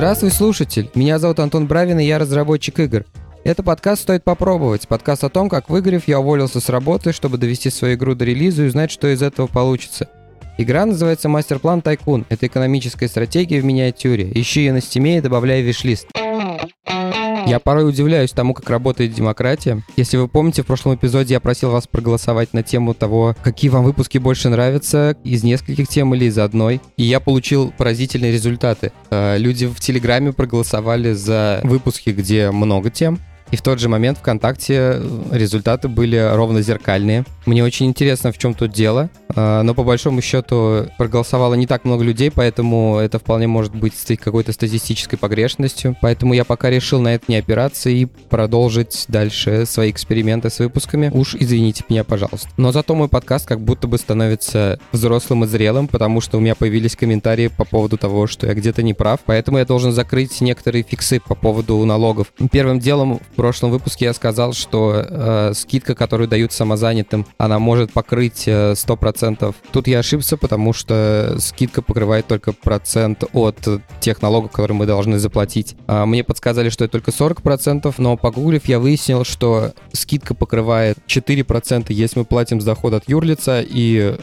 Здравствуй, слушатель! Меня зовут Антон Бравин, и я разработчик игр. Это подкаст «Стоит попробовать». Подкаст о том, как выиграв, я уволился с работы, чтобы довести свою игру до релиза и узнать, что из этого получится. Игра называется «Masterplan Tycoon». Это экономическая стратегия в миниатюре. Ищи ее на стиме и добавляй в wishlist. Я порой удивляюсь тому, как работает демократия. Если вы помните, в прошлом эпизоде я просил вас проголосовать на тему того, какие вам выпуски больше нравятся, из нескольких тем или из одной. И я получил поразительные результаты. Э, люди в Телеграме проголосовали за выпуски, где много тем. И в тот же момент ВКонтакте э, результаты были ровно зеркальные. Мне очень интересно, в чем тут дело. А, но по большому счету проголосовало не так много людей, поэтому это вполне может быть какой-то статистической погрешностью. Поэтому я пока решил на это не опираться и продолжить дальше свои эксперименты с выпусками. Уж извините меня, пожалуйста. Но зато мой подкаст как будто бы становится взрослым и зрелым, потому что у меня появились комментарии по поводу того, что я где-то не прав. Поэтому я должен закрыть некоторые фиксы по поводу налогов. Первым делом прошлом выпуске я сказал, что э, скидка, которую дают самозанятым, она может покрыть э, 100% процентов. Тут я ошибся, потому что скидка покрывает только процент от тех налогов, которые мы должны заплатить. А, мне подсказали, что это только 40 процентов, но погуглив, я выяснил, что скидка покрывает 4 процента, если мы платим с дохода от юрлица, и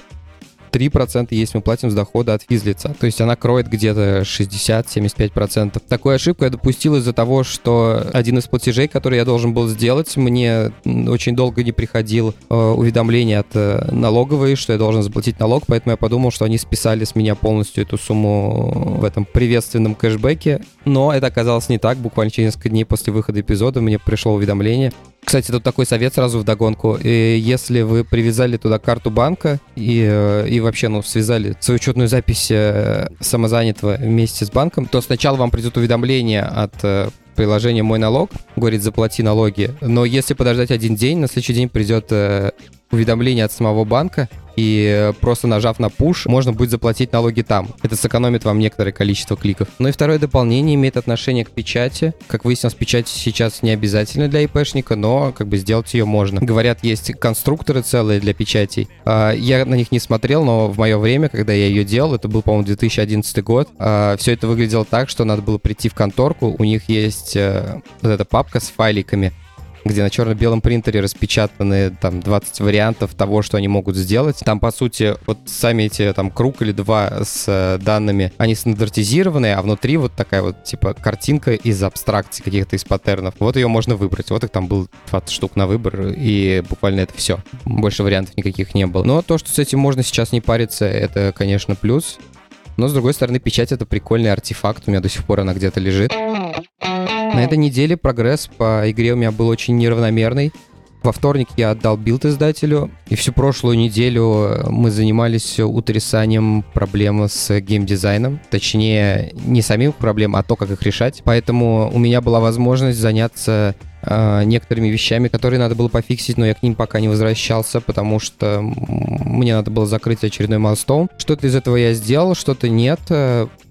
3% если мы платим с дохода от физлица. То есть она кроет где-то 60-75%. Такую ошибку я допустил из-за того, что один из платежей, который я должен был сделать, мне очень долго не приходил э, уведомление от э, налоговой, что я должен заплатить налог, поэтому я подумал, что они списали с меня полностью эту сумму в этом приветственном кэшбэке. Но это оказалось не так. Буквально через несколько дней после выхода эпизода мне пришло уведомление, кстати, тут такой совет сразу в догонку. И если вы привязали туда карту банка и, э, и вообще, ну, связали свою учетную запись э, самозанятого вместе с банком, то сначала вам придет уведомление от э, приложения «Мой налог», говорит «Заплати налоги». Но если подождать один день, на следующий день придет уведомление от самого банка, и просто нажав на push, можно будет заплатить налоги там. Это сэкономит вам некоторое количество кликов. Ну и второе дополнение имеет отношение к печати. Как выяснилось, печать сейчас не обязательно для ИПшника, но как бы сделать ее можно. Говорят, есть конструкторы целые для печатей. А, я на них не смотрел, но в мое время, когда я ее делал, это был, по-моему, 2011 год, а, все это выглядело так, что надо было прийти в конторку, у них есть э, вот эта папка с файликами, где на черно-белом принтере распечатаны там 20 вариантов того, что они могут сделать. Там, по сути, вот сами эти там круг или два с э, данными, они стандартизированные, а внутри вот такая вот типа картинка из абстракций каких-то из паттернов. Вот ее можно выбрать. Вот их там был 20 штук на выбор, и буквально это все. Больше вариантов никаких не было. Но то, что с этим можно сейчас не париться, это, конечно, плюс. Но, с другой стороны, печать — это прикольный артефакт. У меня до сих пор она где-то лежит. На этой неделе прогресс по игре у меня был очень неравномерный. Во вторник я отдал build издателю, и всю прошлую неделю мы занимались утрясанием проблем с геймдизайном. Точнее, не самим проблем, а то, как их решать. Поэтому у меня была возможность заняться э, некоторыми вещами, которые надо было пофиксить, но я к ним пока не возвращался, потому что мне надо было закрыть очередной milestone. Что-то из этого я сделал, что-то нет.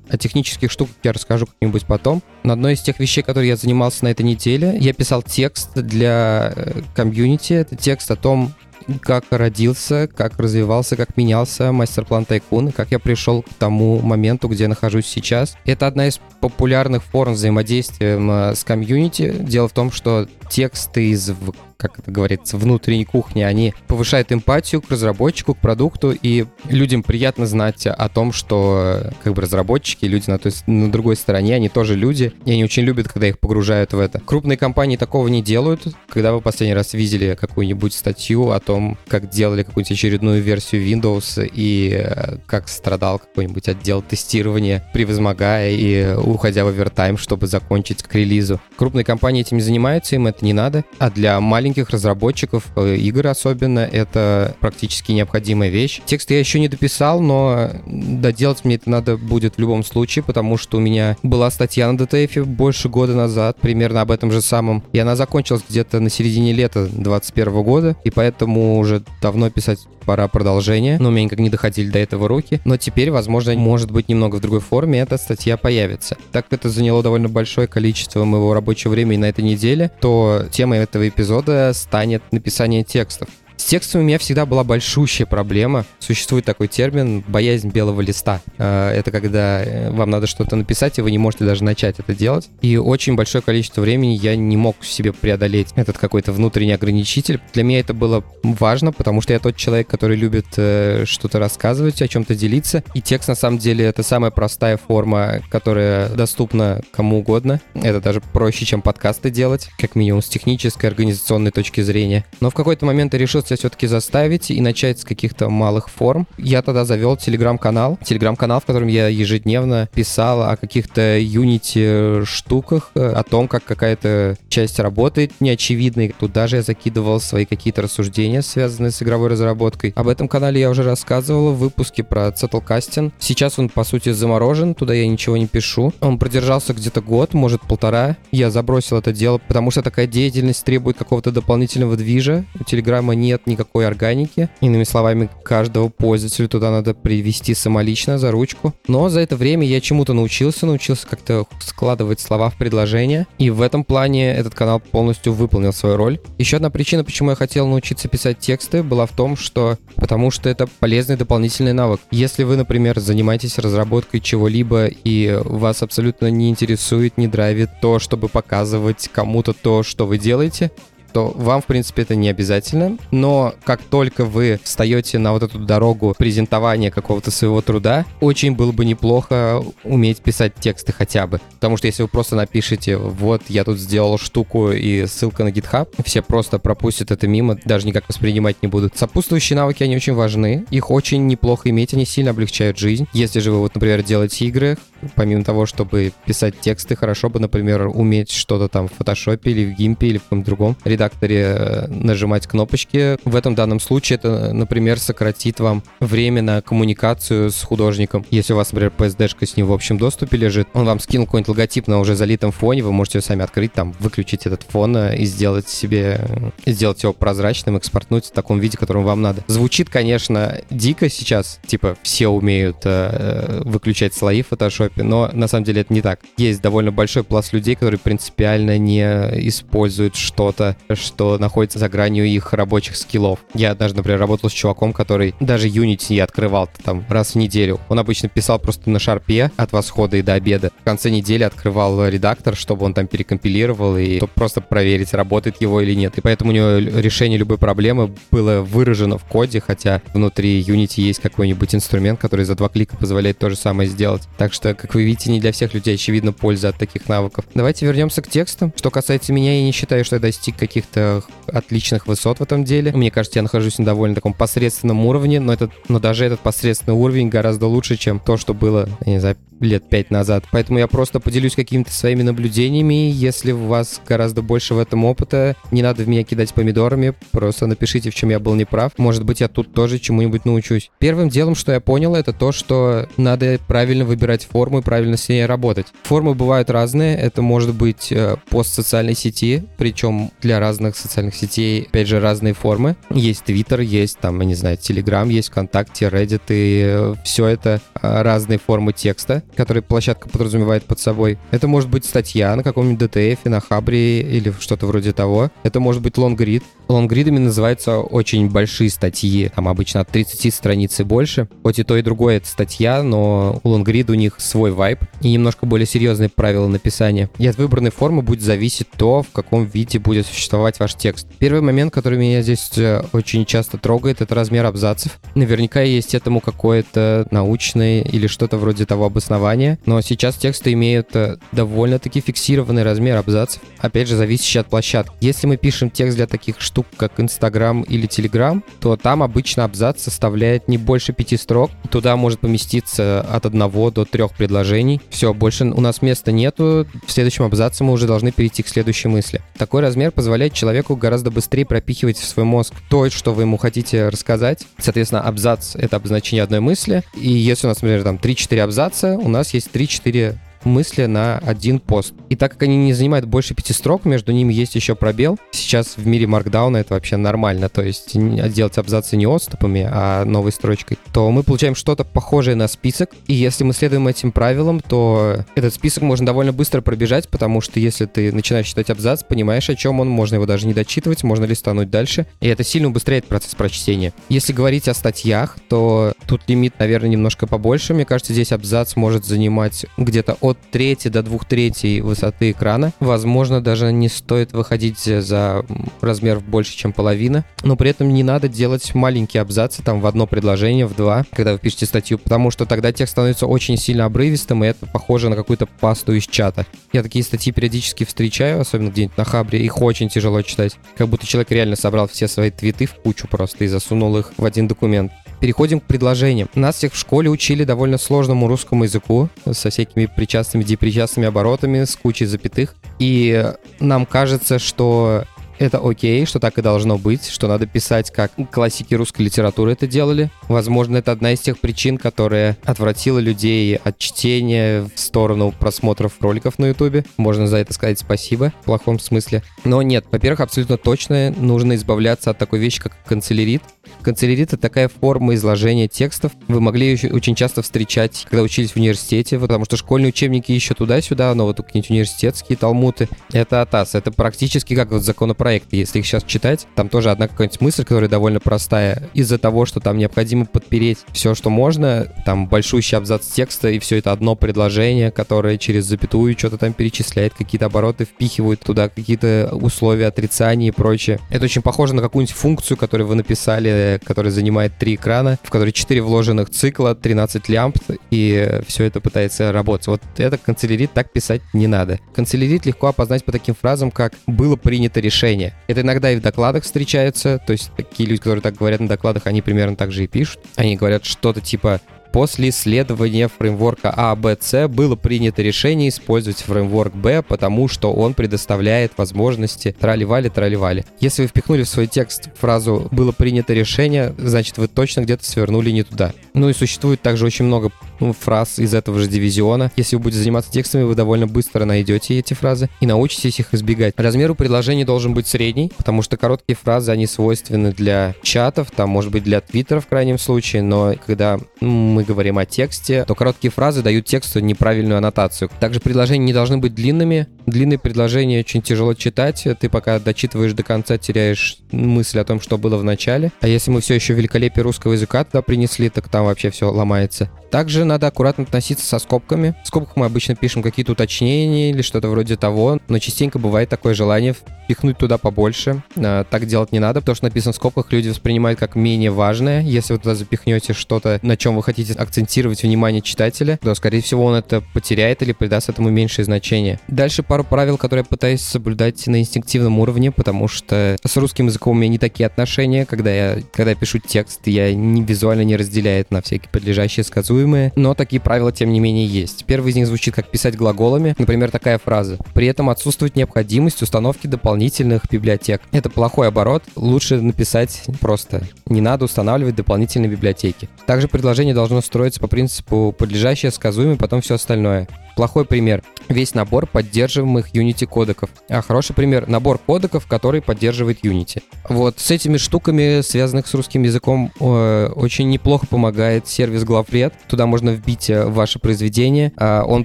О технических штуках я расскажу как-нибудь потом. На одной из тех вещей, которые я занимался на этой неделе, я писал текст для э, комьюнити. Это текст о том, как родился, как развивался, как менялся мастер-план Тайкун, и как я пришел к тому моменту, где я нахожусь сейчас. Это одна из популярных форм взаимодействия э, с комьюнити. Дело в том, что тексты из как это говорится, внутренней кухни, они повышают эмпатию к разработчику, к продукту, и людям приятно знать о том, что как бы разработчики, люди на, той, на другой стороне, они тоже люди, и они очень любят, когда их погружают в это. Крупные компании такого не делают. Когда вы последний раз видели какую-нибудь статью о том, как делали какую-нибудь очередную версию Windows и э, как страдал какой-нибудь отдел тестирования, превозмогая и уходя в овертайм, чтобы закончить к релизу. Крупные компании этим не занимаются, им это не надо, а для маленьких маленьких разработчиков, э, игр особенно, это практически необходимая вещь. Текст я еще не дописал, но доделать мне это надо будет в любом случае, потому что у меня была статья на DTF больше года назад, примерно об этом же самом, и она закончилась где-то на середине лета 2021 года, и поэтому уже давно писать пора продолжения, но у меня никак не доходили до этого руки. Но теперь, возможно, может быть немного в другой форме, эта статья появится. Так как это заняло довольно большое количество моего рабочего времени на этой неделе, то темой этого эпизода станет написание текстов. С текстом у меня всегда была большущая проблема. Существует такой термин «боязнь белого листа». Э, это когда э, вам надо что-то написать, и вы не можете даже начать это делать. И очень большое количество времени я не мог себе преодолеть этот какой-то внутренний ограничитель. Для меня это было важно, потому что я тот человек, который любит э, что-то рассказывать, о чем-то делиться. И текст, на самом деле, это самая простая форма, которая доступна кому угодно. Это даже проще, чем подкасты делать, как минимум с технической, организационной точки зрения. Но в какой-то момент я решил себя все-таки заставить и начать с каких-то малых форм. Я тогда завел телеграм-канал. Телеграм-канал, в котором я ежедневно писал о каких-то Unity штуках, о том, как какая-то часть работает неочевидной. Туда же я закидывал свои какие-то рассуждения, связанные с игровой разработкой. Об этом канале я уже рассказывал в выпуске про Cettlcasting. Сейчас он, по сути, заморожен, туда я ничего не пишу. Он продержался где-то год, может, полтора. Я забросил это дело, потому что такая деятельность требует какого-то дополнительного движа. У Телеграма нет никакой органики. Иными словами, каждого пользователя туда надо привести самолично за ручку. Но за это время я чему-то научился, научился как-то складывать слова в предложения. И в этом плане этот канал полностью выполнил свою роль. Еще одна причина, почему я хотел научиться писать тексты, была в том, что потому что это полезный дополнительный навык. Если вы, например, занимаетесь разработкой чего-либо и вас абсолютно не интересует, не драйвит то, чтобы показывать кому-то то, что вы делаете, что вам, в принципе, это не обязательно, но как только вы встаете на вот эту дорогу презентования какого-то своего труда, очень было бы неплохо уметь писать тексты хотя бы. Потому что если вы просто напишете, вот, я тут сделал штуку и ссылка на GitHub, все просто пропустят это мимо, даже никак воспринимать не будут. Сопутствующие навыки, они очень важны, их очень неплохо иметь, они сильно облегчают жизнь. Если же вы, вот, например, делаете игры, помимо того, чтобы писать тексты, хорошо бы, например, уметь что-то там в фотошопе или в гимпе или в каком-то другом редакторе редакторе э, нажимать кнопочки. В этом данном случае это, например, сократит вам время на коммуникацию с художником. Если у вас, например, PSD-шка с ним в общем доступе лежит, он вам скинул какой-нибудь логотип на уже залитом фоне, вы можете сами открыть, там, выключить этот фон э, и сделать себе, э, сделать его прозрачным, экспортнуть в таком виде, которым вам надо. Звучит, конечно, дико сейчас, типа все умеют э, выключать слои в фотошопе, но на самом деле это не так. Есть довольно большой пласт людей, которые принципиально не используют что-то, что находится за гранью их рабочих скиллов. Я однажды, например, работал с чуваком, который даже Unity не открывал там раз в неделю. Он обычно писал просто на шарпе от восхода и до обеда. В конце недели открывал редактор, чтобы он там перекомпилировал и просто проверить, работает его или нет. И поэтому у него решение любой проблемы было выражено в коде, хотя внутри Unity есть какой-нибудь инструмент, который за два клика позволяет то же самое сделать. Так что, как вы видите, не для всех людей очевидно польза от таких навыков. Давайте вернемся к текстам. Что касается меня, я не считаю, что я достиг каких каких-то отличных высот в этом деле. Мне кажется, я нахожусь на довольно таком посредственном уровне, но, этот, но даже этот посредственный уровень гораздо лучше, чем то, что было, я не знаю, лет пять назад. Поэтому я просто поделюсь какими-то своими наблюдениями. Если у вас гораздо больше в этом опыта, не надо в меня кидать помидорами, просто напишите, в чем я был неправ. Может быть, я тут тоже чему-нибудь научусь. Первым делом, что я понял, это то, что надо правильно выбирать форму и правильно с ней работать. Формы бывают разные. Это может быть э, пост социальной сети, причем для разных социальных сетей, опять же, разные формы. Есть Twitter, есть там, я не знаю, Telegram, есть ВКонтакте, Reddit, и э, все это э, разные формы текста который площадка подразумевает под собой. Это может быть статья на каком-нибудь DTF, на Хабре или что-то вроде того. Это может быть лонгрид. Лонгридами называются очень большие статьи, там обычно от 30 страниц и больше. Хоть и то, и другое это статья, но у лонгрид у них свой вайб и немножко более серьезные правила написания. И от выбранной формы будет зависеть то, в каком виде будет существовать ваш текст. Первый момент, который меня здесь э, очень часто трогает, это размер абзацев. Наверняка есть этому какое-то научное или что-то вроде того обоснование, но сейчас тексты имеют э, довольно-таки фиксированный размер абзацев, опять же, зависящий от площадки. Если мы пишем текст для таких штук, как Инстаграм или Телеграм, то там обычно абзац составляет не больше пяти строк. Туда может поместиться от одного до трех предложений. Все, больше у нас места нету. В следующем абзаце мы уже должны перейти к следующей мысли. Такой размер позволяет человеку гораздо быстрее пропихивать в свой мозг то, что вы ему хотите рассказать. Соответственно, абзац — это обозначение одной мысли. И если у нас, например, там 3-4 абзаца, у нас есть 3-4 мысли на один пост. И так как они не занимают больше пяти строк, между ними есть еще пробел. Сейчас в мире маркдауна это вообще нормально, то есть делать абзацы не отступами, а новой строчкой, то мы получаем что-то похожее на список. И если мы следуем этим правилам, то этот список можно довольно быстро пробежать, потому что если ты начинаешь читать абзац, понимаешь, о чем он, можно его даже не дочитывать, можно листануть дальше, и это сильно убыстряет процесс прочтения. Если говорить о статьях, то тут лимит, наверное, немножко побольше. Мне кажется, здесь абзац может занимать где-то от трети до двух третей высоты экрана. Возможно, даже не стоит выходить за размер больше, чем половина. Но при этом не надо делать маленькие абзацы, там в одно предложение, в два, когда вы пишете статью, потому что тогда текст становится очень сильно обрывистым, и это похоже на какую-то пасту из чата. Я такие статьи периодически встречаю, особенно где-нибудь на Хабре, их очень тяжело читать. Как будто человек реально собрал все свои твиты в кучу просто и засунул их в один документ. Переходим к предложениям. Нас всех в школе учили довольно сложному русскому языку со всякими причастными, депричастными оборотами, с кучей запятых. И нам кажется, что это окей, что так и должно быть, что надо писать, как классики русской литературы это делали. Возможно, это одна из тех причин, которая отвратила людей от чтения в сторону просмотров роликов на ютубе. Можно за это сказать спасибо в плохом смысле. Но нет, во-первых, абсолютно точно нужно избавляться от такой вещи, как канцелярит. Канцелярит — это такая форма изложения текстов. Вы могли ее очень часто встречать, когда учились в университете, потому что школьные учебники еще туда-сюда, но вот какие-нибудь университетские талмуты — это АТАС. Это практически как вот законопроекты. Если их сейчас читать, там тоже одна какая-нибудь мысль, которая довольно простая. Из-за того, что там необходимо подпереть все, что можно, там большущий абзац текста, и все это одно предложение, которое через запятую что-то там перечисляет, какие-то обороты впихивают туда, какие-то условия отрицания и прочее. Это очень похоже на какую-нибудь функцию, которую вы написали который занимает три экрана, в которой 4 вложенных цикла, 13 лямп, и все это пытается работать. Вот это канцелярит так писать не надо. Канцелярит легко опознать по таким фразам, как «было принято решение». Это иногда и в докладах встречается, то есть такие люди, которые так говорят на докладах, они примерно так же и пишут. Они говорят что-то типа После исследования фреймворка А, Б, С было принято решение использовать фреймворк Б, потому что он предоставляет возможности трали-вали, трали-вали. Если вы впихнули в свой текст фразу «было принято решение», значит, вы точно где-то свернули не туда. Ну и существует также очень много ну, фраз из этого же дивизиона. Если вы будете заниматься текстами, вы довольно быстро найдете эти фразы и научитесь их избегать. Размер у предложений должен быть средний, потому что короткие фразы, они свойственны для чатов, там, может быть, для твиттера в крайнем случае, но когда мы говорим о тексте, то короткие фразы дают тексту неправильную аннотацию. Также предложения не должны быть длинными. Длинные предложения очень тяжело читать. Ты пока дочитываешь до конца, теряешь мысль о том, что было в начале. А если мы все еще великолепие русского языка туда принесли, так там вообще все ломается. Также надо аккуратно относиться со скобками. В скобках мы обычно пишем какие-то уточнения или что-то вроде того, но частенько бывает такое желание впихнуть туда побольше. А, так делать не надо, потому что написано в скобках люди воспринимают как менее важное. Если вы туда запихнете что-то, на чем вы хотите акцентировать внимание читателя, то, скорее всего, он это потеряет или придаст этому меньшее значение. Дальше пару правил, которые я пытаюсь соблюдать на инстинктивном уровне, потому что с русским языком у меня не такие отношения. Когда я, когда я пишу текст, я не, визуально не разделяю это на всякие подлежащие сказуемые, но такие правила, тем не менее, есть. Первый из них звучит как писать глаголами. Например, такая фраза. При этом отсутствует необходимость установки дополнительных библиотек. Это плохой оборот. Лучше написать просто. Не надо устанавливать дополнительные библиотеки. Также предложение должно строится по принципу подлежащее, сказуемое, потом все остальное. Плохой пример. Весь набор поддерживаемых Unity кодеков. А хороший пример. Набор кодеков, который поддерживает Unity. Вот с этими штуками, связанных с русским языком, э, очень неплохо помогает сервис главред. Туда можно вбить э, ваше произведение. Э, он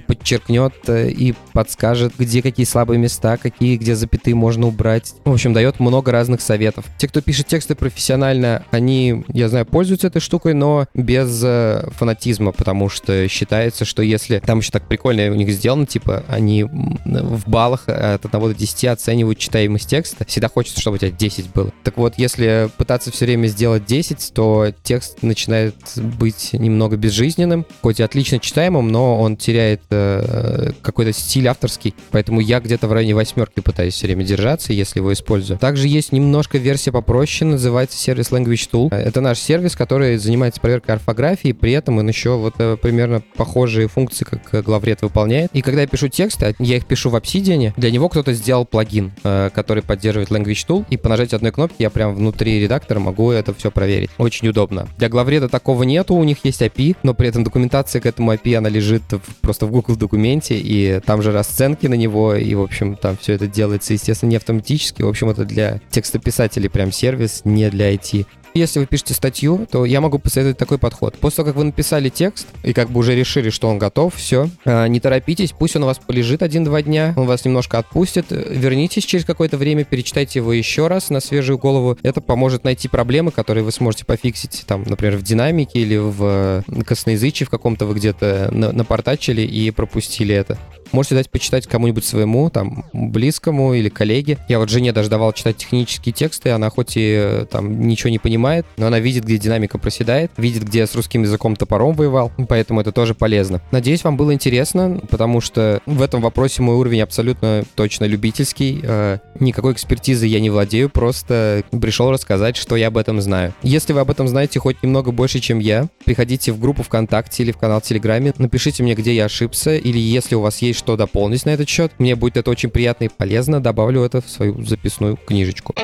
подчеркнет э, и подскажет, где какие слабые места, какие, где запятые можно убрать. В общем, дает много разных советов. Те, кто пишет тексты профессионально, они, я знаю, пользуются этой штукой, но без э, фанатизма, потому что считается, что если там еще так прикольно у них сделано, типа, они в баллах от 1 до 10 оценивают читаемость текста. Всегда хочется, чтобы у тебя 10 было. Так вот, если пытаться все время сделать 10, то текст начинает быть немного безжизненным, хоть и отлично читаемым, но он теряет э, какой-то стиль авторский, поэтому я где-то в районе восьмерки пытаюсь все время держаться, если его использую. Также есть немножко версия попроще, называется сервис Language Tool. Это наш сервис, который занимается проверкой орфографии, при этом он еще вот э, примерно похожие функции, как главред выполняет. И когда я пишу тексты, я их пишу, Obsidian. Для него кто-то сделал плагин, э, который поддерживает Language Tool, и по нажатию одной кнопки я прям внутри редактора могу это все проверить. Очень удобно. Для главреда такого нету, у них есть API, но при этом документация к этому API, она лежит в, просто в Google документе, и там же расценки на него, и, в общем, там все это делается, естественно, не автоматически. В общем, это для текстописателей прям сервис, не для IT. Если вы пишете статью, то я могу посоветовать такой подход. После того, как вы написали текст и как бы уже решили, что он готов, все, а, не торопитесь, пусть он у вас полежит один-два дня, он вас немножко отпустит, вернитесь через какое-то время, перечитайте его еще раз на свежую голову. Это поможет найти проблемы, которые вы сможете пофиксить, там, например, в динамике или в косноязычии в каком-то вы где-то напортачили и пропустили это. Можете дать почитать кому-нибудь своему, там, близкому или коллеге. Я вот жене даже давал читать технические тексты, она хоть и э, там ничего не понимает, но она видит, где динамика проседает, видит, где я с русским языком топором воевал, поэтому это тоже полезно. Надеюсь, вам было интересно, потому что в этом вопросе мой уровень абсолютно точно любительский. Э, никакой экспертизы я не владею, просто пришел рассказать, что я об этом знаю. Если вы об этом знаете хоть немного больше, чем я, приходите в группу ВКонтакте или в канал Телеграме, напишите мне, где я ошибся, или если у вас есть что дополнить на этот счет. Мне будет это очень приятно и полезно. Добавлю это в свою записную книжечку.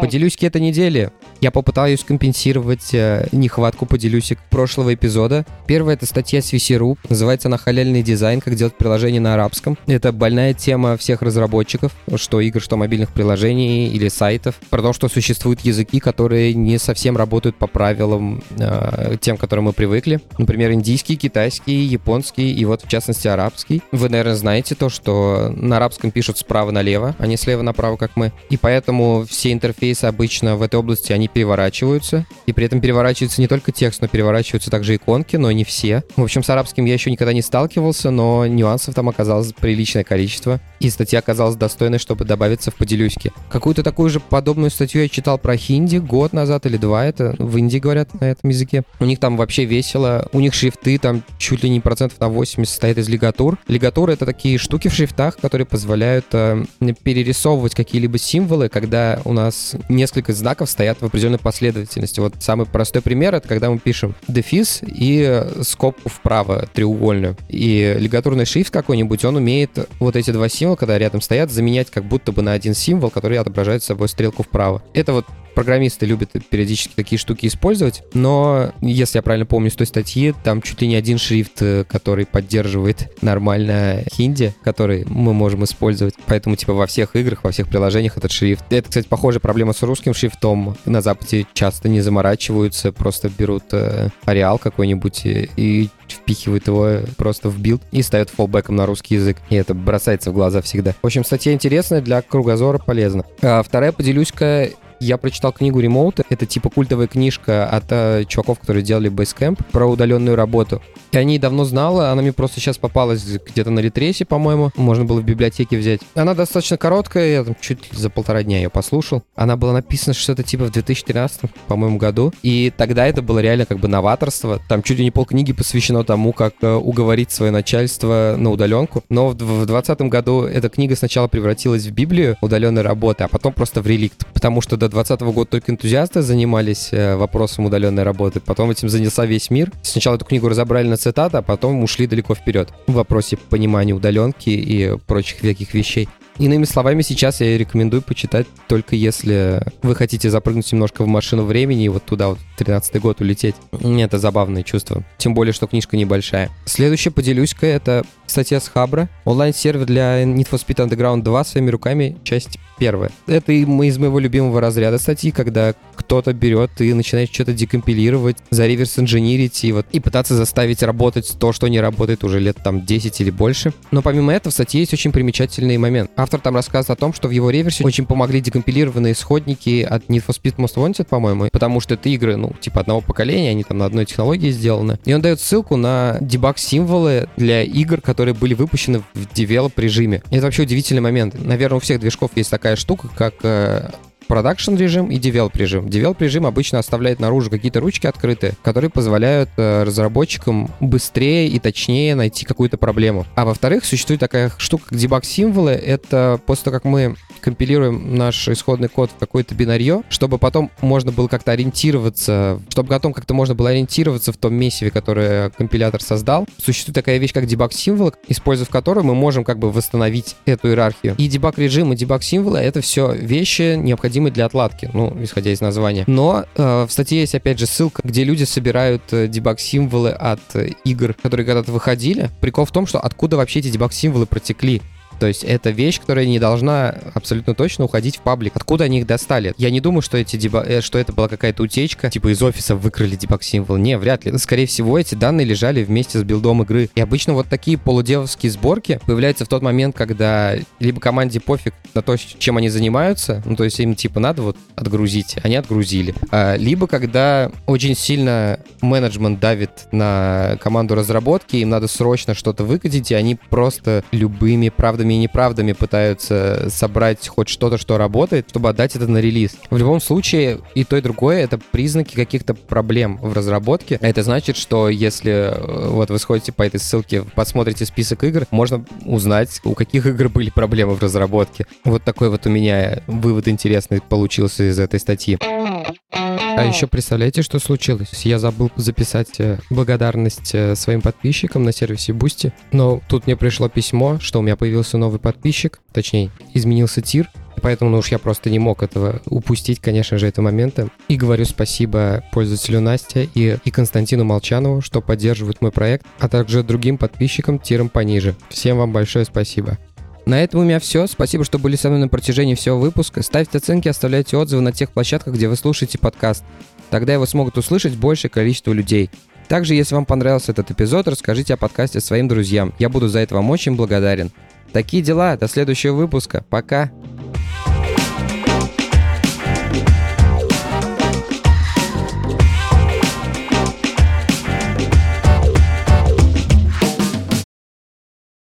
Поделюсь этой недели. Я попытаюсь компенсировать э, нехватку поделюсик прошлого эпизода. Первая это статья с VC.ru. Называется она «Халяльный дизайн. Как делать приложение на арабском». Это больная тема всех разработчиков, что игр, что мобильных приложений или сайтов. Про то, что существуют языки, которые не совсем работают по правилам э, тем, к которым мы привыкли. Например, индийский, китайский, японский и вот в частности арабский. Вы, наверное, знаете то, что на арабском пишут справа налево, а не слева направо, как мы. И поэтому все интерфейсы обычно в этой области, они переворачиваются. И при этом переворачивается не только текст, но переворачиваются также иконки, но не все. В общем, с арабским я еще никогда не сталкивался, но нюансов там оказалось приличное количество. И статья оказалась достойной, чтобы добавиться в поделюськи. Какую-то такую же подобную статью я читал про хинди год назад или два. Это в Индии говорят на этом языке. У них там вообще весело. У них шрифты там чуть ли не процентов на 80 состоят из лигатур. Лигатуры — это такие штуки в шрифтах, которые позволяют э, перерисовывать какие-либо символы, когда у нас несколько знаков стоят в определенной последовательности. Вот самый простой пример — это когда мы пишем дефис и скобку вправо треугольную. И лигатурный шрифт какой-нибудь, он умеет вот эти два символа, когда рядом стоят, заменять как будто бы на один символ, который отображает собой стрелку вправо. Это вот программисты любят периодически такие штуки использовать, но, если я правильно помню с той статьи, там чуть ли не один шрифт, э, который поддерживает нормально хинди, который мы можем использовать. Поэтому, типа, во всех играх, во всех приложениях этот шрифт. Это, кстати, похожая проблема с русским шрифтом. На Западе часто не заморачиваются, просто берут э, какой-нибудь и, и впихивают его просто в build и ставят fallback ом на русский язык. И это бросается в глаза всегда. В общем, статья интересная, для кругозора полезна. А вторая поделюсь-ка я прочитал книгу Remote. Это типа культовая книжка от э, чуваков, которые делали Basecamp про удаленную работу. Я о ней давно знала, она мне просто сейчас попалась где-то на ретресе, по-моему. Можно было в библиотеке взять. Она достаточно короткая, я там чуть за полтора дня ее послушал. Она была написана что-то типа в 2013, по-моему, году. И тогда это было реально как бы новаторство. Там чуть ли не полкниги посвящено тому, как э, уговорить свое начальство на удаленку. Но в 2020 году эта книга сначала превратилась в Библию удаленной работы, а потом просто в реликт. Потому что до 2020 года только энтузиасты занимались э, вопросом удаленной работы. Потом этим занялся весь мир. Сначала эту книгу разобрали на цитата, а потом ушли далеко вперед в вопросе понимания удаленки и прочих всяких вещей. Иными словами, сейчас я рекомендую почитать только если вы хотите запрыгнуть немножко в машину времени и вот туда вот 13 год улететь. Это забавное чувство. Тем более, что книжка небольшая. Следующее поделюсь-ка, это статья с Хабра. Онлайн-сервер для Need for Speed Underground 2 своими руками, часть первая. Это из моего любимого разряда статьи, когда кто-то берет и начинает что-то декомпилировать, зареверс инженерить и вот и пытаться заставить работать то, что не работает уже лет там 10 или больше. Но помимо этого в статье есть очень примечательный момент. Автор там рассказывает о том, что в его реверсе очень помогли декомпилированные исходники от Need for Speed Most Wanted, по-моему, потому что это игры, ну, типа одного поколения, они там на одной технологии сделаны. И он дает ссылку на debug-символы для игр, которые были выпущены в develop режиме. И это вообще удивительный момент. Наверное, у всех движков есть такая штука, как э, production режим и develop режим. Develop режим обычно оставляет наружу какие-то ручки открытые, которые позволяют э, разработчикам быстрее и точнее найти какую-то проблему. А во-вторых, существует такая штука, как debug-символы. Это после того, как мы компилируем наш исходный код в какое-то бинарье, чтобы потом можно было как-то ориентироваться, чтобы потом как-то можно было ориентироваться в том месиве, которое компилятор создал. Существует такая вещь, как debug-символ, используя которую мы можем как бы восстановить эту иерархию. И debug-режим, и debug-символы — это все вещи, необходимые для отладки, ну, исходя из названия. Но э, в статье есть, опять же, ссылка, где люди собирают э, дебаг-символы от э, игр, которые когда-то выходили. Прикол в том, что откуда вообще эти дебаг-символы протекли. То есть это вещь, которая не должна абсолютно точно уходить в паблик. Откуда они их достали? Я не думаю, что, эти деба... Э, что это была какая-то утечка, типа из офиса выкрали дебаг-символ. Не, вряд ли. Скорее всего, эти данные лежали вместе с билдом игры. И обычно вот такие полудевовские сборки появляются в тот момент, когда либо команде пофиг на то, чем они занимаются, ну то есть им типа надо вот отгрузить, они отгрузили. А, либо когда очень сильно менеджмент давит на команду разработки, им надо срочно что-то выкатить, и они просто любыми правдами правдами неправдами пытаются собрать хоть что-то, что работает, чтобы отдать это на релиз. В любом случае, и то, и другое — это признаки каких-то проблем в разработке. Это значит, что если э, вот вы сходите по этой ссылке, посмотрите список игр, можно узнать, у каких игр были проблемы в разработке. Вот такой вот у меня вывод интересный получился из этой статьи. А еще представляете, что случилось? Я забыл записать э, благодарность э, своим подписчикам на сервисе Boosty, но тут мне пришло письмо, что у меня появился новый подписчик, точнее, изменился тир, Поэтому ну уж я просто не мог этого упустить, конечно же, этого момента. И говорю спасибо пользователю Насте и, и Константину Молчанову, что поддерживают мой проект, а также другим подписчикам тиром пониже. Всем вам большое спасибо. На этом у меня все. Спасибо, что были со мной на протяжении всего выпуска. Ставьте оценки, оставляйте отзывы на тех площадках, где вы слушаете подкаст. Тогда его смогут услышать большее количество людей. Также, если вам понравился этот эпизод, расскажите о подкасте своим друзьям. Я буду за это вам очень благодарен. Такие дела. До следующего выпуска. Пока.